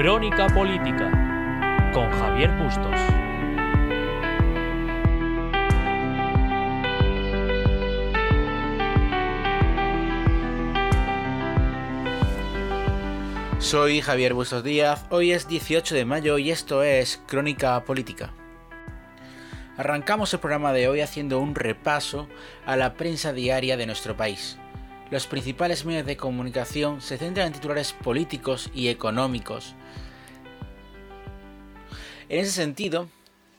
Crónica Política con Javier Bustos. Soy Javier Bustos Díaz, hoy es 18 de mayo y esto es Crónica Política. Arrancamos el programa de hoy haciendo un repaso a la prensa diaria de nuestro país. Los principales medios de comunicación se centran en titulares políticos y económicos. En ese sentido,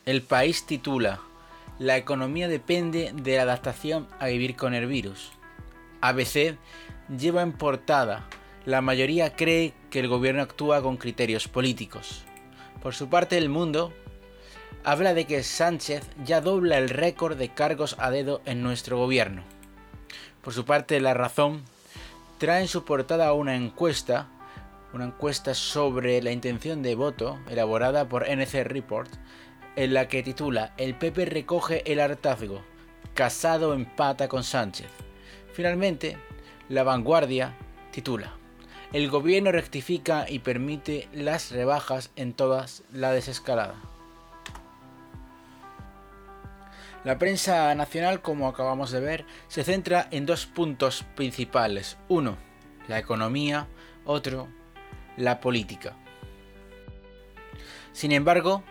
el país titula La economía depende de la adaptación a vivir con el virus. ABC lleva en portada la mayoría cree que el gobierno actúa con criterios políticos. Por su parte, el mundo habla de que Sánchez ya dobla el récord de cargos a dedo en nuestro gobierno. Por su parte, La Razón trae en su portada una encuesta, una encuesta sobre la intención de voto elaborada por NC Report, en la que titula El PP recoge el hartazgo, Casado empata con Sánchez. Finalmente, La Vanguardia titula el gobierno rectifica y permite las rebajas en todas la desescalada. La prensa nacional, como acabamos de ver, se centra en dos puntos principales. Uno, la economía, otro, la política. Sin embargo,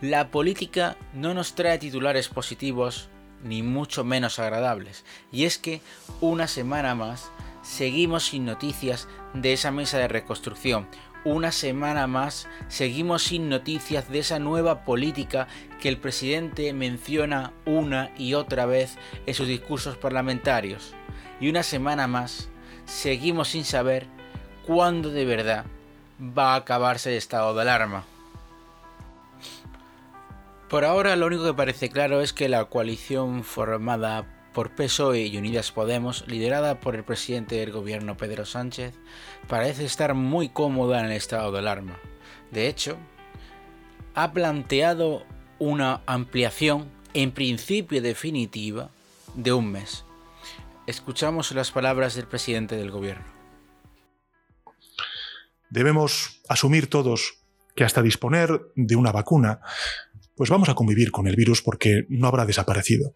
la política no nos trae titulares positivos ni mucho menos agradables. Y es que una semana más seguimos sin noticias de esa mesa de reconstrucción. Una semana más seguimos sin noticias de esa nueva política que el presidente menciona una y otra vez en sus discursos parlamentarios. Y una semana más seguimos sin saber cuándo de verdad va a acabarse el estado de alarma. Por ahora lo único que parece claro es que la coalición formada por PSOE y Unidas Podemos, liderada por el presidente del gobierno Pedro Sánchez, parece estar muy cómoda en el estado de alarma. De hecho, ha planteado una ampliación, en principio definitiva, de un mes. Escuchamos las palabras del presidente del gobierno. Debemos asumir todos que hasta disponer de una vacuna, pues vamos a convivir con el virus porque no habrá desaparecido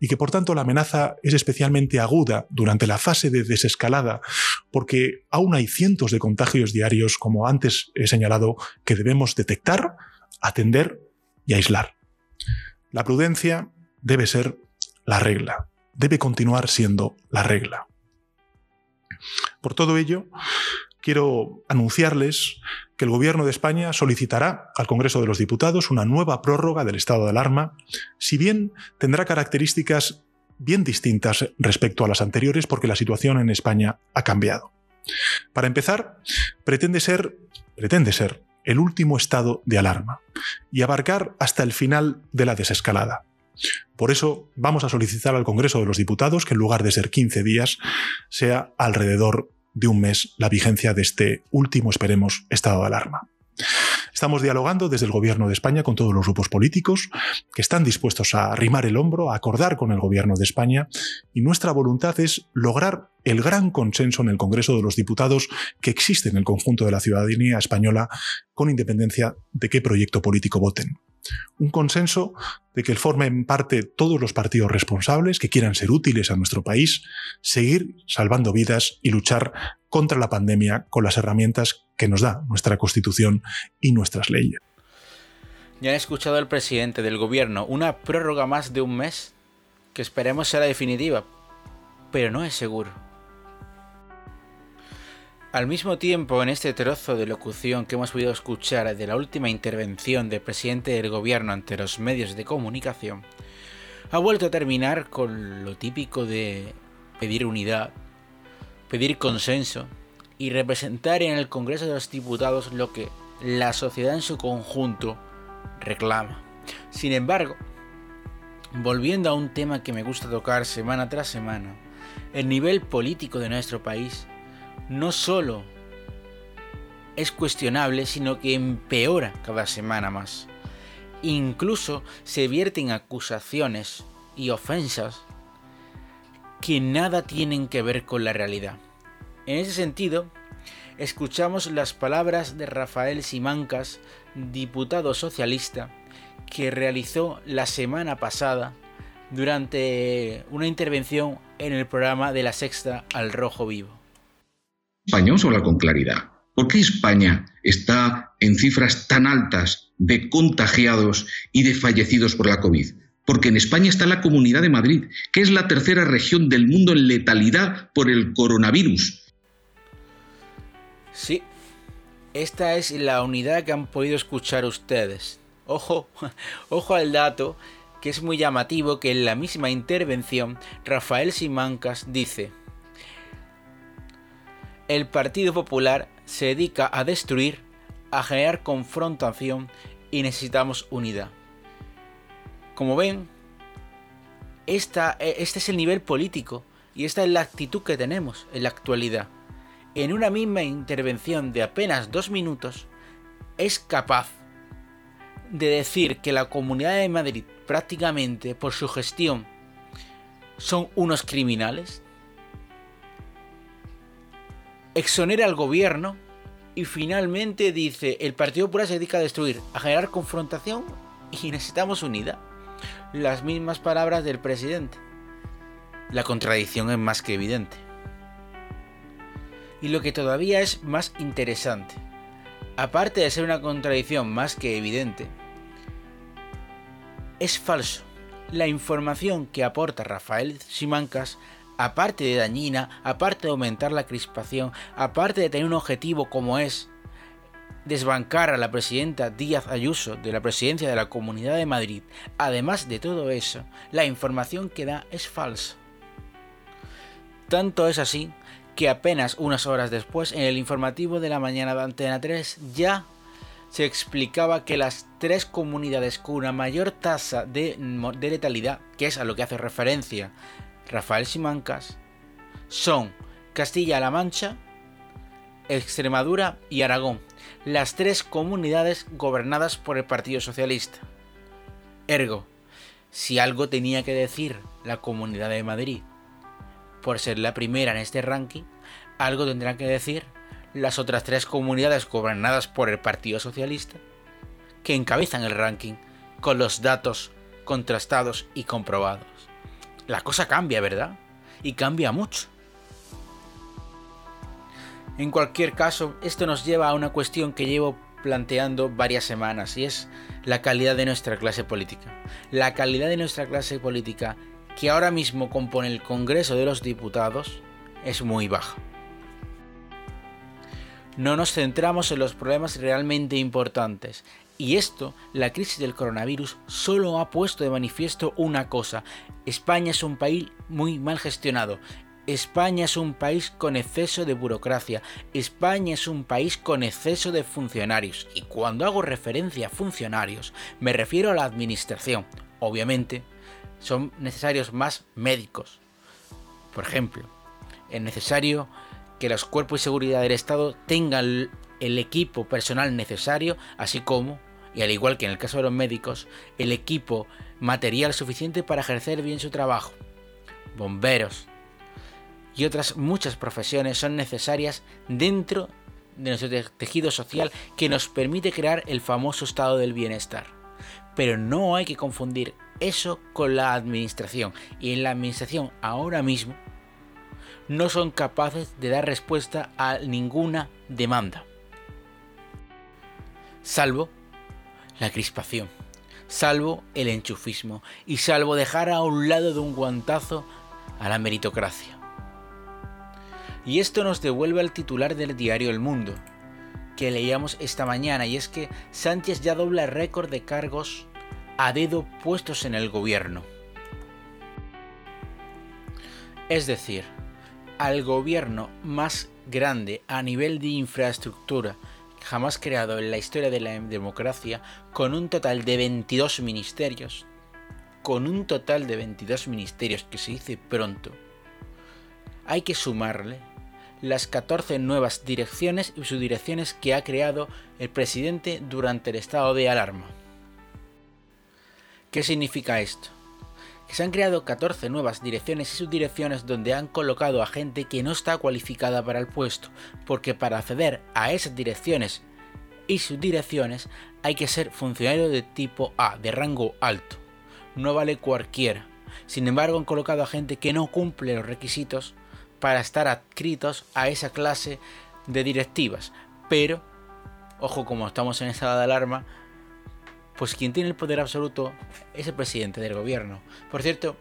y que por tanto la amenaza es especialmente aguda durante la fase de desescalada, porque aún hay cientos de contagios diarios, como antes he señalado, que debemos detectar, atender y aislar. La prudencia debe ser la regla, debe continuar siendo la regla. Por todo ello, quiero anunciarles que el Gobierno de España solicitará al Congreso de los Diputados una nueva prórroga del estado de alarma, si bien tendrá características bien distintas respecto a las anteriores porque la situación en España ha cambiado. Para empezar, pretende ser, pretende ser el último estado de alarma y abarcar hasta el final de la desescalada. Por eso vamos a solicitar al Congreso de los Diputados que en lugar de ser 15 días sea alrededor de un mes la vigencia de este último, esperemos, estado de alarma. Estamos dialogando desde el Gobierno de España con todos los grupos políticos que están dispuestos a arrimar el hombro, a acordar con el Gobierno de España y nuestra voluntad es lograr el gran consenso en el Congreso de los Diputados que existe en el conjunto de la ciudadanía española con independencia de qué proyecto político voten. Un consenso de que formen parte todos los partidos responsables que quieran ser útiles a nuestro país, seguir salvando vidas y luchar contra la pandemia con las herramientas que nos da nuestra Constitución y nuestras leyes. Ya han escuchado al presidente del gobierno, una prórroga más de un mes, que esperemos será definitiva, pero no es seguro. Al mismo tiempo, en este trozo de locución que hemos podido escuchar de la última intervención del presidente del gobierno ante los medios de comunicación, ha vuelto a terminar con lo típico de pedir unidad, pedir consenso y representar en el Congreso de los Diputados lo que la sociedad en su conjunto reclama. Sin embargo, volviendo a un tema que me gusta tocar semana tras semana, el nivel político de nuestro país no solo es cuestionable, sino que empeora cada semana más. Incluso se vierten acusaciones y ofensas que nada tienen que ver con la realidad. En ese sentido, escuchamos las palabras de Rafael Simancas, diputado socialista, que realizó la semana pasada durante una intervención en el programa de la Sexta al Rojo Vivo. España, vamos a hablar con claridad. ¿Por qué España está en cifras tan altas de contagiados y de fallecidos por la COVID? Porque en España está la Comunidad de Madrid, que es la tercera región del mundo en letalidad por el coronavirus. Sí, esta es la unidad que han podido escuchar ustedes. Ojo, ojo al dato, que es muy llamativo que en la misma intervención Rafael Simancas dice, el Partido Popular se dedica a destruir, a generar confrontación y necesitamos unidad. Como ven, esta, este es el nivel político y esta es la actitud que tenemos en la actualidad. En una misma intervención de apenas dos minutos, es capaz de decir que la Comunidad de Madrid prácticamente por su gestión son unos criminales, exonera al gobierno y finalmente dice el Partido Popular se dedica a destruir, a generar confrontación y necesitamos unidad. Las mismas palabras del presidente. La contradicción es más que evidente. Y lo que todavía es más interesante, aparte de ser una contradicción más que evidente, es falso. La información que aporta Rafael Simancas, aparte de dañina, aparte de aumentar la crispación, aparte de tener un objetivo como es desbancar a la presidenta Díaz Ayuso de la presidencia de la Comunidad de Madrid, además de todo eso, la información que da es falsa. Tanto es así que apenas unas horas después, en el informativo de la mañana de Antena 3, ya se explicaba que las tres comunidades con una mayor tasa de, letalidad, que es a lo que hace referencia Rafael Simancas, son Castilla-La Mancha, Extremadura y Aragón, las tres comunidades gobernadas por el Partido Socialista. Ergo, si algo tenía que decir la Comunidad de Madrid por ser la primera en este ranking, algo tendrá que decir las otras tres comunidades gobernadas por el Partido Socialista, que encabezan el ranking con los datos contrastados y comprobados. La cosa cambia, ¿verdad? Y cambia mucho. En cualquier caso, esto nos lleva a una cuestión que llevo planteando varias semanas y es la calidad de nuestra clase política. La calidad de nuestra clase política que ahora mismo compone el Congreso de los Diputados es muy baja no nos centramos en los problemas realmente importantes. Y esto, la crisis del coronavirus, solo ha puesto de manifiesto una cosa. España es un país muy mal gestionado. España es un país con exceso de burocracia. España es un país con exceso de funcionarios. Y cuando hago referencia a funcionarios, me refiero a la administración. Obviamente, son necesarios más médicos. Por ejemplo, es necesario que los cuerpos de seguridad del Estado tengan el equipo personal necesario, así como, y al igual que en el caso de los médicos, el equipo material suficiente para ejercer bien su trabajo. Bomberos y otras muchas profesiones son necesarias dentro de nuestro tejido social que nos permite crear el famoso estado del bienestar. Pero no hay que confundir eso con la administración. Y en la administración ahora mismo no son capaces de dar respuesta a ninguna demanda. Salvo la crispación, salvo el enchufismo y salvo dejar a un lado de un guantazo a la meritocracia. Y esto nos devuelve al titular del diario El Mundo, que leíamos esta mañana, y es que Sánchez ya dobla récord de cargos a dedo puestos en el gobierno. Es decir, al gobierno más grande a nivel de infraestructura jamás creado en la historia de la democracia, con un total de 22 ministerios, con un total de 22 ministerios que se dice pronto, hay que sumarle las 14 nuevas direcciones y subdirecciones que ha creado el presidente durante el estado de alarma. ¿Qué significa esto? Se han creado 14 nuevas direcciones y subdirecciones donde han colocado a gente que no está cualificada para el puesto, porque para acceder a esas direcciones y subdirecciones hay que ser funcionario de tipo A, de rango alto. No vale cualquiera. Sin embargo, han colocado a gente que no cumple los requisitos para estar adscritos a esa clase de directivas. Pero, ojo, como estamos en estado de alarma, pues quien tiene el poder absoluto es el presidente del gobierno. Por cierto,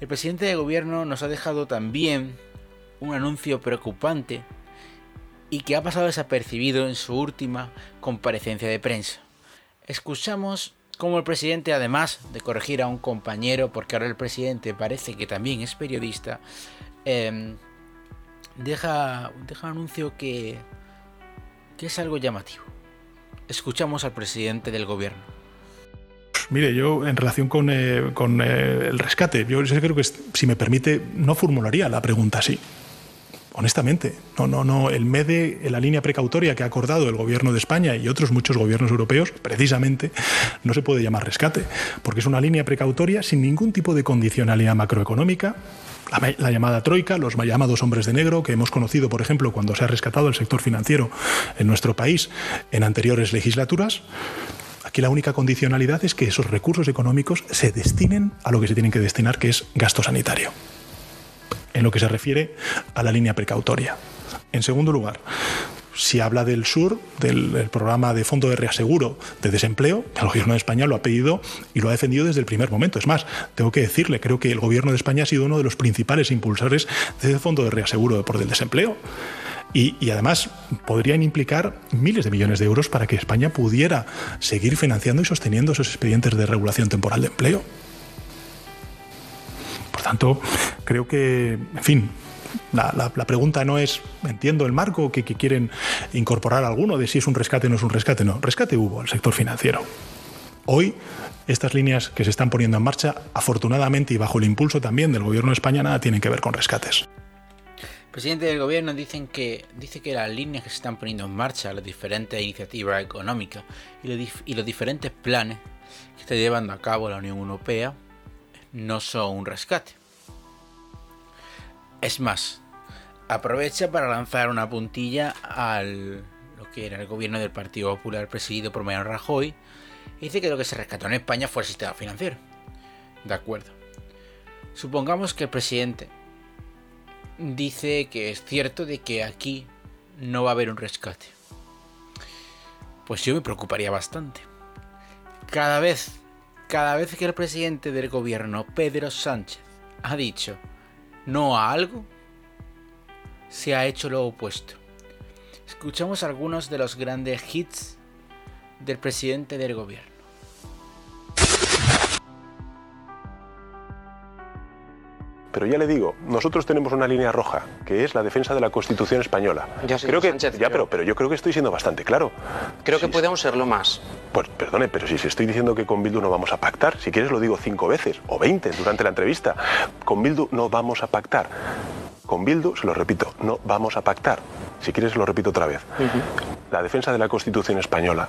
el presidente del gobierno nos ha dejado también un anuncio preocupante y que ha pasado desapercibido en su última comparecencia de prensa. Escuchamos cómo el presidente, además de corregir a un compañero, porque ahora el presidente parece que también es periodista, em, deja, deja un anuncio que, que es algo llamativo. Escuchamos al presidente del gobierno. Mire, yo en relación con, eh, eh, el rescate, yo creo que si me permite, no formularía la pregunta así. Honestamente, no, no, no. El MEDE, la línea precautoria que ha acordado el gobierno de España y otros muchos gobiernos europeos, precisamente, no se puede llamar rescate, porque es una línea precautoria sin ningún tipo de condicionalidad macroeconómica, la, llamada troika, los llamados hombres de negro, que hemos conocido, por ejemplo, cuando se ha rescatado el sector financiero en nuestro país en anteriores legislaturas. Aquí la única condicionalidad es que esos recursos económicos se destinen a lo que se tienen que destinar, que es gasto sanitario, en lo que se refiere a la línea precautoria. En segundo lugar, si habla del sur, del, programa de fondo de reaseguro de desempleo, el gobierno de España lo ha pedido y lo ha defendido desde el primer momento. Es más, tengo que decirle, creo que el gobierno de España ha sido uno de los principales impulsores de ese fondo de reaseguro por el desempleo. Y, y, además podrían implicar miles de millones de euros para que España pudiera seguir financiando y sosteniendo esos expedientes de regulación temporal de empleo. Por tanto, creo que, en fin, la, pregunta no es, entiendo el marco que, quieren incorporar alguno de si es un rescate o no es un rescate, no, rescate hubo el sector financiero. Hoy, estas líneas que se están poniendo en marcha, afortunadamente y bajo el impulso también del gobierno de España, nada tienen que ver con rescates. El presidente del gobierno dicen que, dice que las líneas que se están poniendo en marcha, las diferentes iniciativas económicas y los diferentes planes que está llevando a cabo la Unión Europea no son un rescate. Es más, aprovecha para lanzar una puntilla al lo que era el gobierno del Partido Popular presidido por Mariano Rajoy y dice que lo que se rescató en España fue el sistema financiero. De acuerdo. Supongamos que el presidente dice que es cierto de que aquí no va a haber un rescate. Pues yo me preocuparía bastante. Cada vez, cada vez que el presidente del gobierno, Pedro Sánchez, ha dicho no a algo, se ha hecho lo opuesto. Escuchamos algunos de los grandes hits del presidente del gobierno. Pero ya le digo, nosotros tenemos una línea roja, que es la defensa de la Constitución española. Ya, creo que, Sánchez, ya, pero, pero yo creo que estoy siendo bastante claro. Creo que podemos serlo más. Pues perdone, pero si se estoy diciendo que con Bildu no vamos a pactar, si quieres lo digo cinco veces o veinte durante la entrevista, con Bildu no vamos a pactar. Con Bildu, se lo repito, no vamos a pactar. Si quieres lo repito otra vez. La defensa de la Constitución española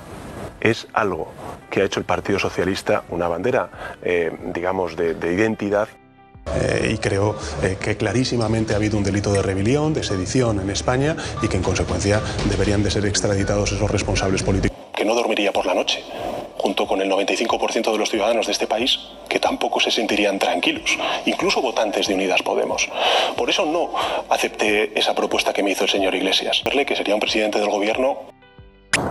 es algo que ha hecho el Partido Socialista una bandera, eh, digamos, de, de identidad eh, y creo eh, que clarísimamente ha habido un delito de rebelión, de sedición en España y que en consecuencia deberían de ser extraditados esos responsables políticos. Que no dormiría por la noche, junto con el 95% de los ciudadanos de este país que tampoco se sentirían tranquilos, incluso votantes de Unidas Podemos. Por eso no acepté esa propuesta que me hizo el señor Iglesias. Verle que sería un presidente del gobierno.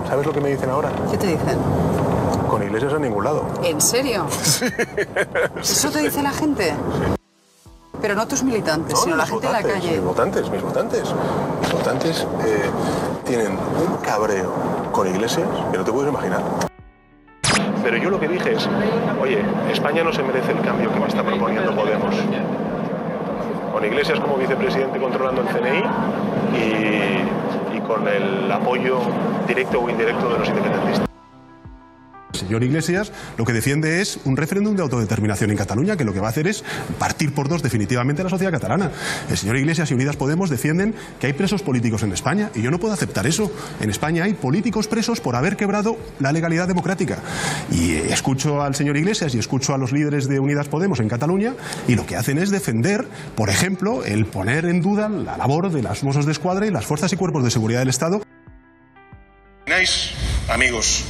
¿Sabes lo que me dicen ahora? ¿Qué te dicen? Con Iglesias a ningún lado. ¿En serio? ¿Eso te dice la gente? Pero no tus militantes, sino la gente en la calle. Mis votantes, mis votantes. Mis votantes eh, tienen un cabreo con Iglesias que no te puedes imaginar. Pero yo lo que dije es, oye, España no se merece el cambio que me está proponiendo Podemos. Con Iglesias como vicepresidente controlando el CNI y, y con el apoyo directo o indirecto de los independentistas. Señor Iglesias lo que defiende es un referéndum de autodeterminación en Cataluña, que lo que va a hacer es partir por dos definitivamente la sociedad catalana. El señor Iglesias y Unidas Podemos defienden que hay presos políticos en España y yo no puedo aceptar eso. En España hay políticos presos por haber quebrado la legalidad democrática. Y escucho al señor Iglesias y escucho a los líderes de Unidas Podemos en Cataluña y lo que hacen es defender, por ejemplo, el poner en duda la labor de las Mossos de Escuadra y las fuerzas y cuerpos de seguridad del Estado. Amigos,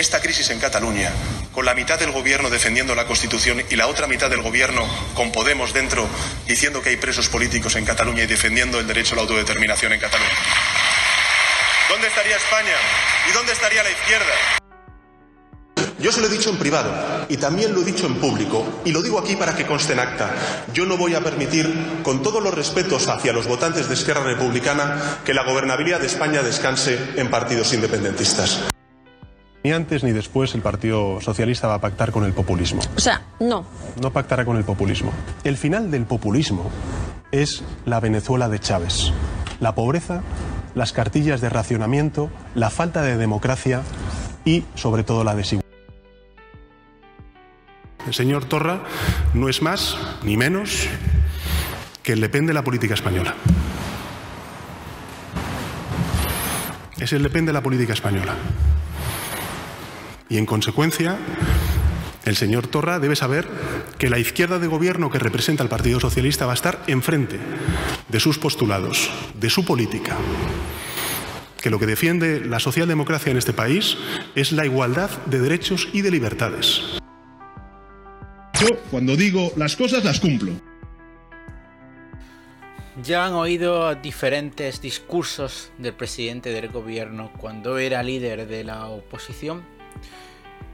esta crisis en Cataluña, con la mitad del gobierno defendiendo la Constitución y la otra mitad del gobierno con Podemos dentro diciendo que hay presos políticos en Cataluña y defendiendo el derecho a la autodeterminación en Cataluña. ¿Dónde estaría España? ¿Y dónde estaría la izquierda? Yo se lo he dicho en privado y también lo he dicho en público y lo digo aquí para que conste en acta. Yo no voy a permitir, con todos los respetos hacia los votantes de Esquerra Republicana, que la gobernabilidad de España descanse en partidos independentistas. Ni antes ni después el Partido Socialista va a pactar con el populismo. O sea, no. No pactará con el populismo. El final del populismo es la Venezuela de Chávez. La pobreza, las cartillas de racionamiento, la falta de democracia y, sobre todo, la desigualdad. El señor Torra no es más ni menos que el Le Pen de la política española. Es el Le Pen de la política española. Y en consecuencia, el señor Torra debe saber que la izquierda de gobierno que representa al Partido Socialista va a estar enfrente de sus postulados, de su política. Que lo que defiende la socialdemocracia en este país es la igualdad de derechos y de libertades. Yo, cuando digo las cosas, las cumplo. Ya han oído diferentes discursos del presidente del gobierno cuando era líder de la oposición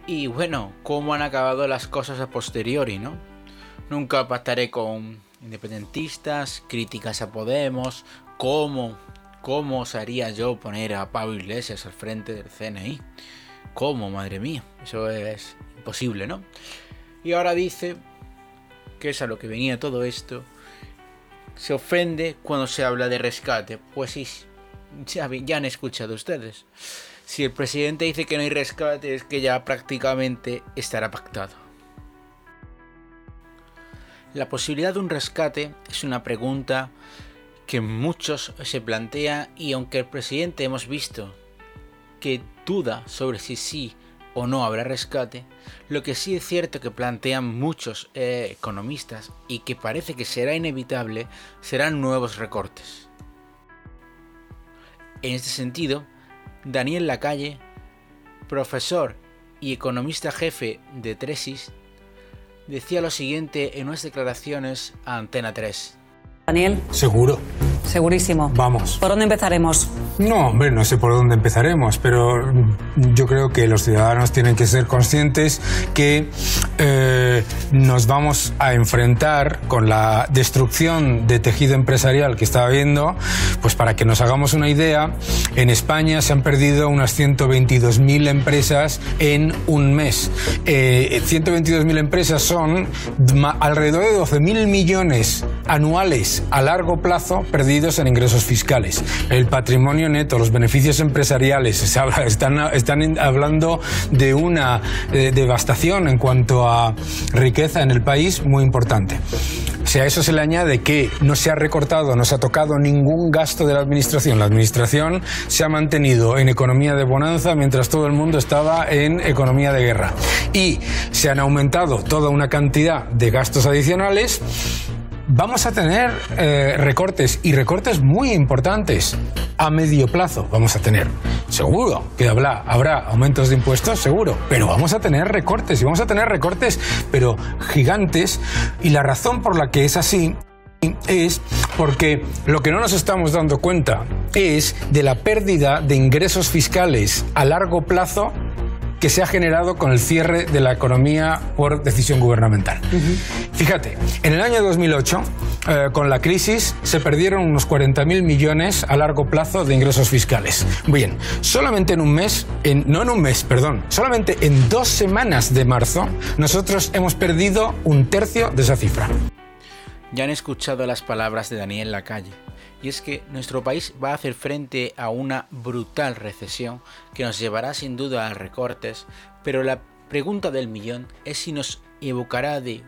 y bueno, cómo han acabado las cosas a posteriori, ¿no? Nunca pactaré con independentistas, críticas a Podemos, cómo, cómo osaría yo poner a Pablo Iglesias al frente del CNI. ¿Cómo, madre mía? Eso es imposible, ¿no? Y ahora dice que es a lo que venía todo esto. Se ofende cuando se habla de rescate. Pues sí, ya, ya han escuchado ustedes. Si el presidente dice que no hay rescate es que ya prácticamente estará pactado. La posibilidad de un rescate es una pregunta que muchos se plantea y aunque el presidente hemos visto que duda sobre si sí o no habrá rescate, lo que sí es cierto que plantean muchos eh, economistas y que parece que será inevitable serán nuevos recortes. En este sentido, Daniel Lacalle, profesor y economista jefe de Tresis, decía lo siguiente en unas declaraciones a Antena 3. Daniel. Seguro. Segurísimo. Vamos. ¿Por dónde empezaremos? No, hombre, no sé por dónde empezaremos, pero yo creo que los ciudadanos tienen que ser conscientes que eh, nos vamos a enfrentar con la destrucción de tejido empresarial que está habiendo. Pues para que nos hagamos una idea, en España se han perdido unas 122.000 empresas en un mes. Eh, 122.000 empresas son alrededor de 12.000 millones anuales a largo plazo perdidos en ingresos fiscales. El patrimonio neto, los beneficios empresariales, están, están hablando de una eh, devastación en cuanto a riqueza en el país muy importante. Si a eso se le añade que no se ha recortado, no se ha tocado ningún gasto de la administración, la administración se ha mantenido en economía de bonanza mientras todo el mundo estaba en economía de guerra. Y se han aumentado toda una cantidad de gastos adicionales, vamos a tener eh, recortes y recortes muy importantes a medio plazo. Vamos a tener, seguro que habrá, habrá aumentos de impuestos, seguro, pero vamos a tener recortes y vamos a tener recortes, pero gigantes. Y la razón por la que es así es porque lo que no nos estamos dando cuenta es de la pérdida de ingresos fiscales a largo plazo que se ha generado con el cierre de la economía por decisión gubernamental. Fíjate, en el año 2008, eh, con la crisis, se perdieron unos 40.000 millones a largo plazo de ingresos fiscales. Bien, solamente en un mes, en, no en un mes, perdón, solamente en dos semanas de marzo, nosotros hemos perdido un tercio de esa cifra. Ya han escuchado las palabras de Daniel Lacalle y es que nuestro país va a hacer frente a una brutal recesión que nos llevará sin duda a recortes Pero la pregunta del millón es si nos evocará de,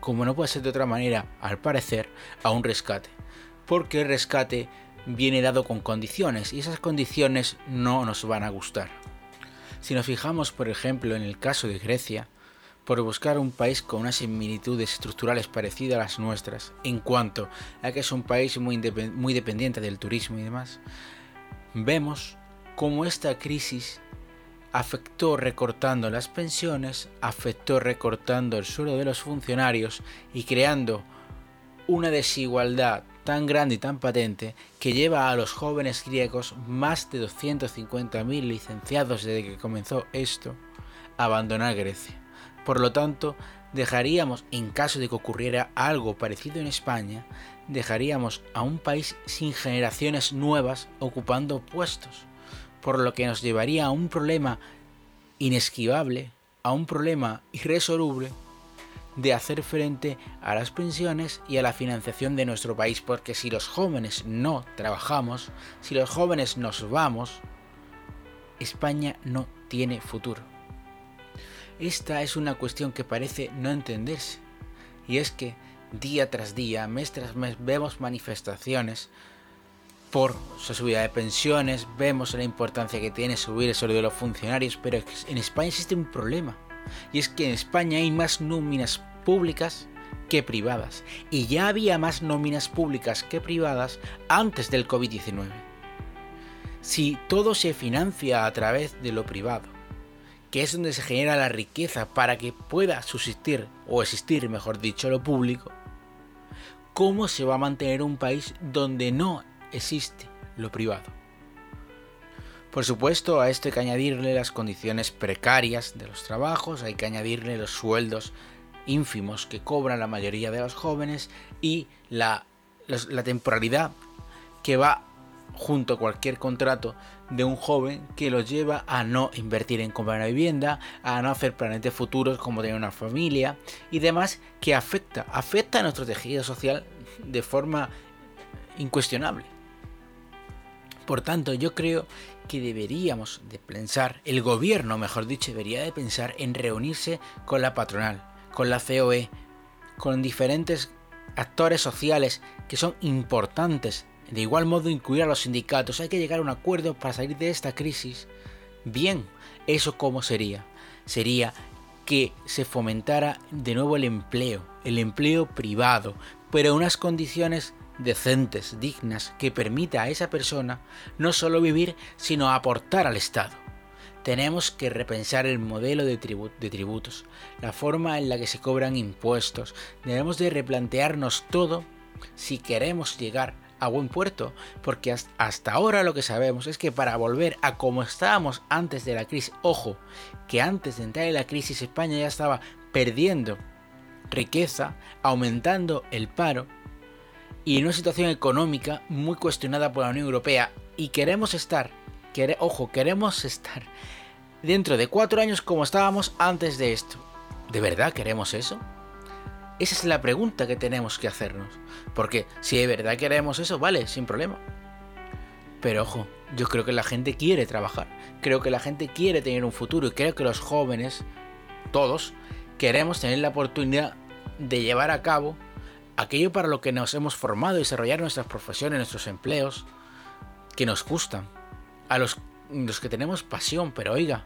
como no puede ser de otra manera, al parecer, a un rescate. Porque el rescate viene dado con condiciones y esas condiciones no nos van a gustar. Si nos fijamos, por ejemplo, en el caso de Grecia, por buscar un país con unas similitudes estructurales parecidas a las nuestras, en cuanto a que es un país muy, muy dependiente del turismo y demás, vemos cómo esta crisis afectó recortando las pensiones, afectó recortando el sueldo de los funcionarios y creando una desigualdad tan grande y tan patente que lleva a los jóvenes griegos, más de 250.000 licenciados desde que comenzó esto, a abandonar Grecia. Por lo tanto, dejaríamos, en caso de que ocurriera algo parecido en España, dejaríamos a un país sin generaciones nuevas ocupando puestos, por lo que nos llevaría a un problema inesquivable, a un problema irresoluble de hacer frente a las pensiones y a la financiación de nuestro país, porque si los jóvenes no trabajamos, si los jóvenes nos vamos, España no tiene futuro. Esta es una cuestión que parece no entenderse, y es que día tras día, mes tras mes, vemos manifestaciones por su subida de pensiones, vemos la importancia que tiene subir el sueldo de los funcionarios, pero en España existe un problema y es que en España hay más nóminas públicas que privadas. Y ya había más nóminas públicas que privadas antes del COVID-19. Si todo se financia a través de lo privado, que es donde se genera la riqueza para que pueda subsistir, o existir, mejor dicho, lo público, ¿cómo se va a mantener un país donde no existe lo privado? Por supuesto, a esto hay que añadirle las condiciones precarias de los trabajos, hay que añadirle los sueldos ínfimos que cobran la mayoría de los jóvenes y la, la temporalidad que va junto a cualquier contrato de un joven que los lleva a no invertir en comprar una vivienda, a no hacer planes futuros como tener una familia y demás que afecta, afecta a nuestro tejido social de forma incuestionable. Por tanto, yo creo que deberíamos de pensar, el gobierno, mejor dicho, debería de pensar en reunirse con la patronal, con la COE, con diferentes actores sociales que son importantes. De igual modo incluir a los sindicatos. Hay que llegar a un acuerdo para salir de esta crisis. Bien, ¿eso cómo sería? Sería que se fomentara de nuevo el empleo, el empleo privado, pero en unas condiciones decentes, dignas, que permita a esa persona no solo vivir, sino aportar al Estado. Tenemos que repensar el modelo de, tributos, la forma en la que se cobran impuestos. Debemos de replantearnos todo si queremos llegar a buen puerto, porque hasta ahora lo que sabemos es que para volver a como estábamos antes de la crisis, ojo, que antes de entrar en la crisis España ya estaba perdiendo riqueza, aumentando el paro, y en una situación económica muy cuestionada por la Unión Europea y queremos estar, ojo, queremos estar dentro de cuatro años como estábamos antes de esto. ¿De verdad queremos eso? Esa es la pregunta que tenemos que hacernos. Porque si de verdad queremos eso, vale, sin problema. Pero ojo, yo creo que la gente quiere trabajar. Creo que la gente quiere tener un futuro y creo que los jóvenes, todos, queremos tener la oportunidad de llevar a cabo aquello para lo que nos hemos formado, desarrollar nuestras profesiones, nuestros empleos, que nos gustan, a los, los que tenemos pasión, pero oiga,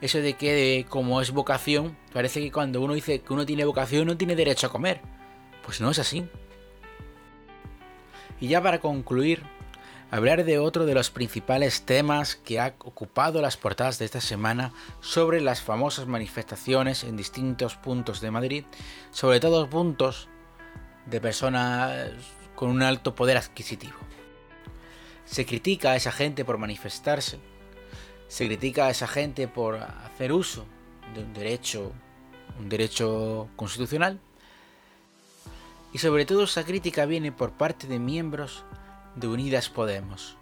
eso de que como es vocación, parece que cuando uno dice que uno tiene vocación no tiene derecho a comer. Pues no es así. Y ya para concluir, hablar de otro de los principales temas que ha ocupado las portadas de esta semana sobre las famosas manifestaciones en distintos puntos de Madrid, sobre todo puntos de personas con un alto poder adquisitivo. Se critica a esa gente por manifestarse, se critica a esa gente por hacer uso de un derecho, un derecho constitucional, y sobre todo esa crítica viene por parte de miembros de Unidas Podemos.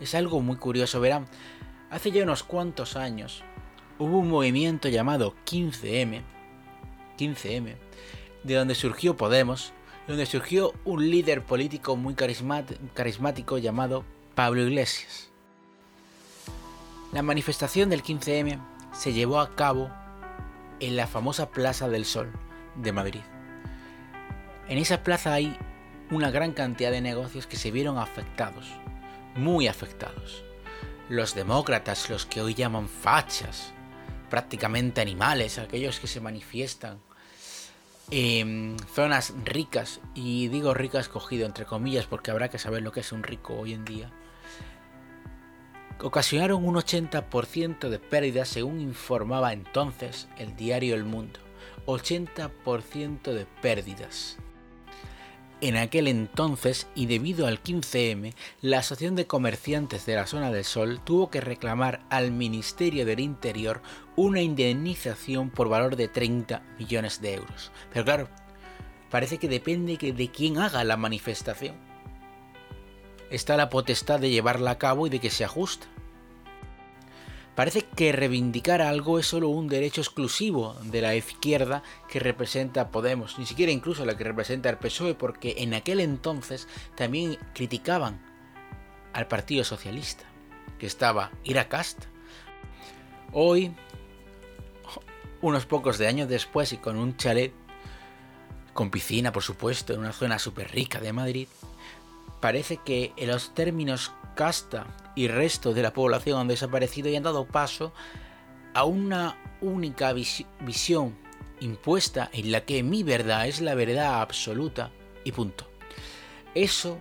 Es algo muy curioso, verán, hace ya unos cuantos años hubo un movimiento llamado 15M, 15M, de donde surgió Podemos, donde surgió un líder político muy carismático llamado Pablo Iglesias. La manifestación del 15M se llevó a cabo en la famosa Plaza del Sol de Madrid. En esa plaza hay una gran cantidad de negocios que se vieron afectados, muy afectados. Los demócratas, los que hoy llaman fachas, prácticamente animales, aquellos que se manifiestan en zonas ricas, y digo ricas cogido entre comillas porque habrá que saber lo que es un rico hoy en día, ocasionaron un 80% de pérdidas según informaba entonces el diario El Mundo. 80% de pérdidas. En aquel entonces, y debido al 15M, la Asociación de Comerciantes de la Zona del Sol tuvo que reclamar al Ministerio del Interior una indemnización por valor de 30 millones de euros. Pero claro, parece que depende de quién haga la manifestación. Está la potestad de llevarla a cabo y de que se ajuste. Parece que reivindicar algo es solo un derecho exclusivo de la izquierda que representa Podemos, ni siquiera incluso la que representa el PSOE, porque en aquel entonces también criticaban al Partido Socialista, que estaba Ira Cast. Hoy, unos pocos de años después y con un chalet con piscina, por supuesto, en una zona súper rica de Madrid, parece que los términos casta y resto de la población han desaparecido y han dado paso a una única visión impuesta en la que mi verdad es la verdad absoluta y punto. Eso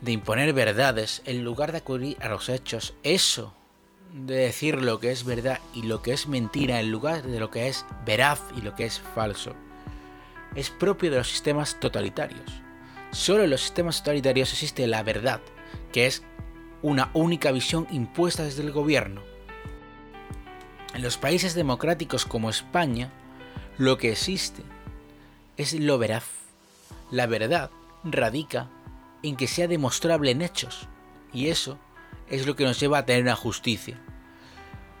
de imponer verdades en lugar de acudir a los hechos, eso de decir lo que es verdad y lo que es mentira en lugar de lo que es veraz y lo que es falso, es propio de los sistemas totalitarios. Solo en los sistemas totalitarios existe la verdad, que es una única visión impuesta desde el gobierno. En los países democráticos como España, lo que existe es lo veraz. La verdad radica en que sea demostrable en hechos, y eso es lo que nos lleva a tener una justicia.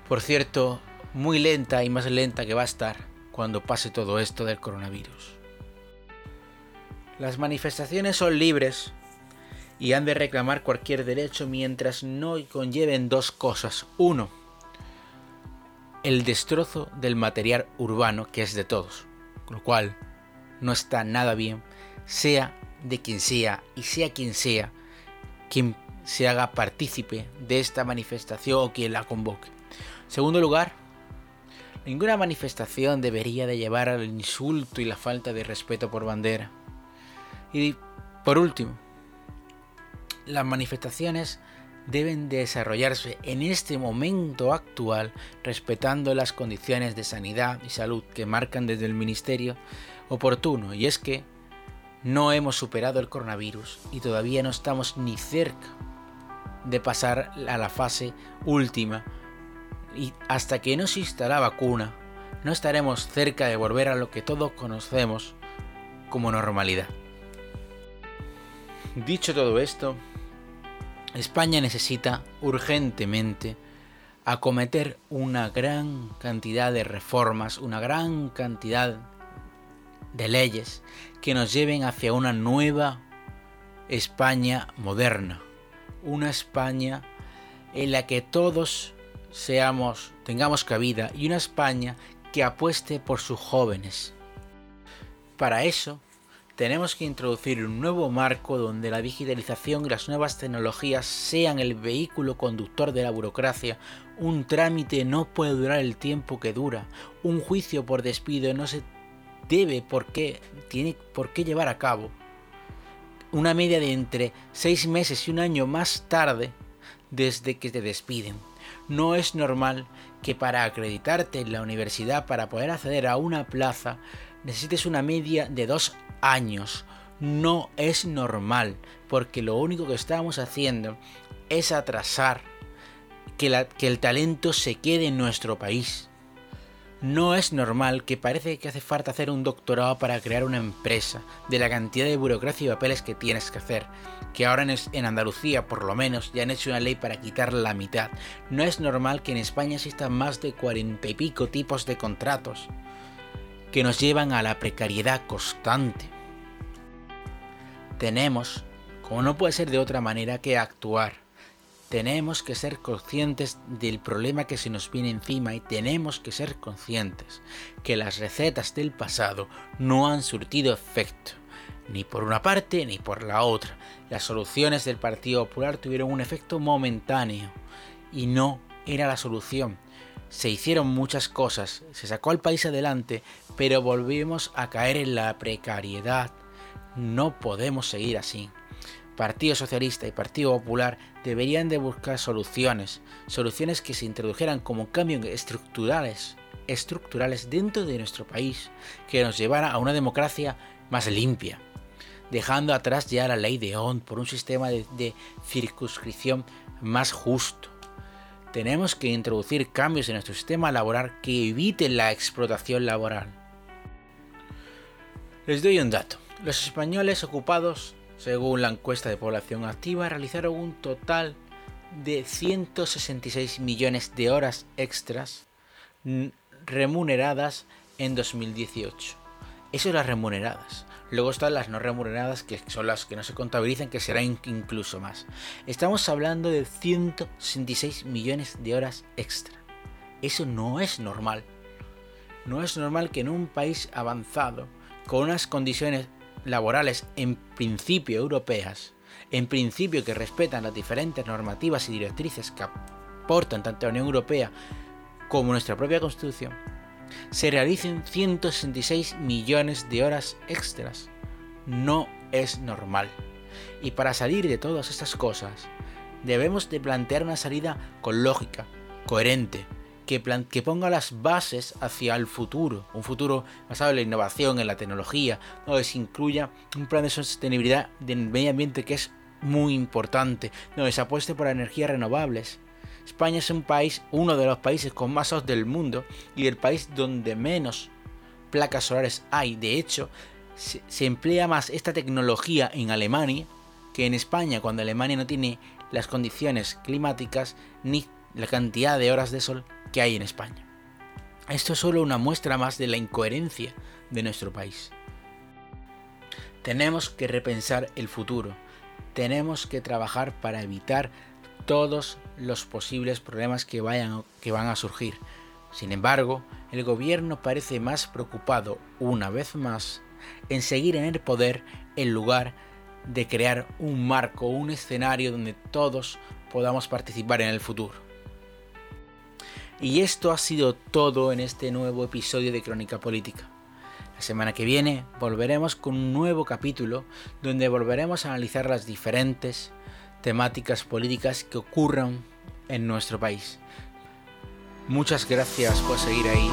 Por cierto, muy lenta y más lenta que va a estar cuando pase todo esto del coronavirus. Las manifestaciones son libres y han de reclamar cualquier derecho mientras no conlleven dos cosas. Uno, el destrozo del material urbano que es de todos, lo cual no está nada bien, sea de quien sea y sea quien sea quien se haga partícipe de esta manifestación o quien la convoque. Segundo lugar, ninguna manifestación debería de llevar al insulto y la falta de respeto por bandera. Y por último, las manifestaciones deben desarrollarse en este momento actual respetando las condiciones de sanidad y salud que marcan desde el Ministerio oportuno y es que no hemos superado el coronavirus y todavía no estamos ni cerca de pasar a la fase última y hasta que no exista la vacuna no estaremos cerca de volver a lo que todos conocemos como normalidad. Dicho todo esto, España necesita urgentemente acometer una gran cantidad de reformas, una gran cantidad de leyes que nos lleven hacia una nueva España moderna, una España en la que todos seamos, tengamos cabida y una España que apueste por sus jóvenes. Para eso tenemos que introducir un nuevo marco donde la digitalización y las nuevas tecnologías sean el vehículo conductor de la burocracia. Un trámite no puede durar el tiempo que dura. Un juicio por despido no se debe por tiene por qué llevar a cabo. Una media de entre seis meses y un año más tarde desde que te despiden. No es normal que para acreditarte en la universidad para poder acceder a una plaza necesites una media de dos años. No es normal, porque lo único que estamos haciendo es atrasar que, que el talento se quede en nuestro país. No es normal que parece que hace falta hacer un doctorado para crear una empresa, de la cantidad de burocracia y papeles que tienes que hacer, que ahora en, Andalucía por lo menos ya han hecho una ley para quitar la mitad. No es normal que en España existan más de cuarenta y pico tipos de contratos que nos llevan a la precariedad constante. Tenemos, como no puede ser de otra manera, que actuar tenemos que ser conscientes del problema que se nos viene encima y tenemos que ser conscientes que las recetas del pasado no han surtido efecto, ni por una parte ni por la otra. Las soluciones del Partido Popular tuvieron un efecto momentáneo y no era la solución. Se hicieron muchas cosas, se sacó al país adelante, pero volvimos a caer en la precariedad. No podemos seguir así. Partido Socialista y Partido Popular deberían de buscar soluciones, soluciones que se introdujeran como cambios estructurales, estructurales dentro de nuestro país, que nos llevara a una democracia más limpia, dejando atrás ya la ley de ON por un sistema de, de circunscripción más justo. Tenemos que introducir cambios en nuestro sistema laboral que eviten la explotación laboral. Les doy un dato. Los españoles ocupados según la encuesta de población activa, realizaron un total de 166 millones de horas extras remuneradas en 2018. Eso es las remuneradas. Luego están las no remuneradas, que son las que no se contabilizan, que será incluso más. Estamos hablando de 166 millones de horas extra. Eso no es normal. No es normal que en un país avanzado, con unas condiciones laborales en principio europeas, en principio que respetan las diferentes normativas y directrices que aportan tanto la Unión Europea como nuestra propia Constitución, se realicen 166 millones de horas extras. No es normal. Y para salir de todas estas cosas, debemos de plantear una salida con lógica, coherente, que, ponga las bases hacia el futuro, un futuro basado en la innovación, en la tecnología, donde se incluya un plan de sostenibilidad del medio ambiente que es muy importante, donde se apueste por energías renovables. España es un país, uno de los países con más SOS del mundo y el país donde menos placas solares hay. De hecho, se, se emplea más esta tecnología en Alemania que en España, cuando Alemania no tiene las condiciones climáticas ni la cantidad de horas de sol que hay en España. Esto es solo una muestra más de la incoherencia de nuestro país. Tenemos que repensar el futuro. Tenemos que trabajar para evitar todos los posibles problemas que, vayan, que van a surgir. Sin embargo, el gobierno parece más preocupado, una vez más, en seguir en el poder en lugar de crear un marco, un escenario donde todos podamos participar en el futuro. Y esto ha sido todo en este nuevo episodio de Crónica Política. La semana que viene volveremos con un nuevo capítulo donde volveremos a analizar las diferentes temáticas políticas que ocurran en nuestro país. Muchas gracias por seguir ahí.